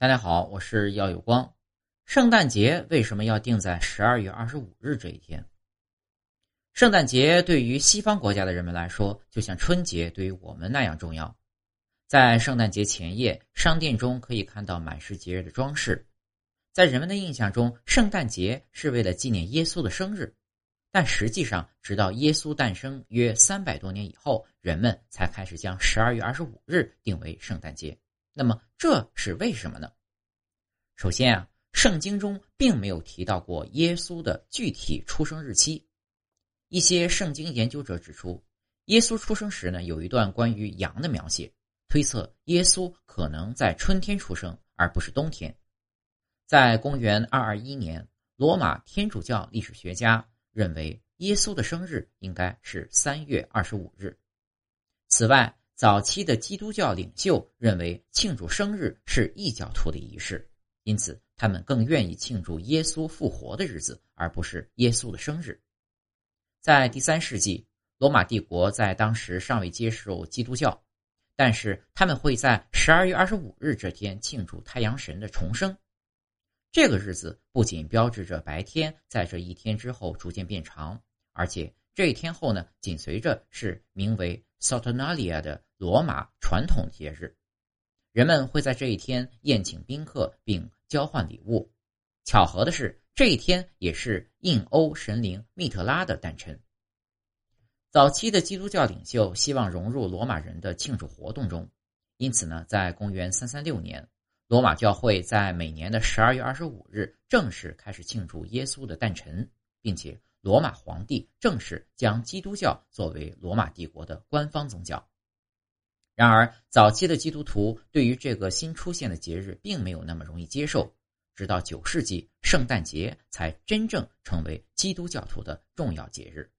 大家好，我是耀有光。圣诞节为什么要定在十二月二十五日这一天？圣诞节对于西方国家的人们来说，就像春节对于我们那样重要。在圣诞节前夜，商店中可以看到满是节日的装饰。在人们的印象中，圣诞节是为了纪念耶稣的生日，但实际上，直到耶稣诞生约三百多年以后，人们才开始将十二月二十五日定为圣诞节。那么这是为什么呢？首先啊，圣经中并没有提到过耶稣的具体出生日期。一些圣经研究者指出，耶稣出生时呢有一段关于羊的描写，推测耶稣可能在春天出生，而不是冬天。在公元二二一年，罗马天主教历史学家认为耶稣的生日应该是三月二十五日。此外，早期的基督教领袖认为庆祝生日是异教徒的仪式，因此他们更愿意庆祝耶稣复活的日子，而不是耶稣的生日。在第三世纪，罗马帝国在当时尚未接受基督教，但是他们会在十二月二十五日这天庆祝太阳神的重生。这个日子不仅标志着白天在这一天之后逐渐变长，而且这一天后呢，紧随着是名为 Saturnalia 的。罗马传统节日，人们会在这一天宴请宾客并交换礼物。巧合的是，这一天也是印欧神灵密特拉的诞辰。早期的基督教领袖希望融入罗马人的庆祝活动中，因此呢，在公元三三六年，罗马教会在每年的十二月二十五日正式开始庆祝耶稣的诞辰，并且罗马皇帝正式将基督教作为罗马帝国的官方宗教。然而，早期的基督徒对于这个新出现的节日并没有那么容易接受。直到九世纪，圣诞节才真正成为基督教徒的重要节日。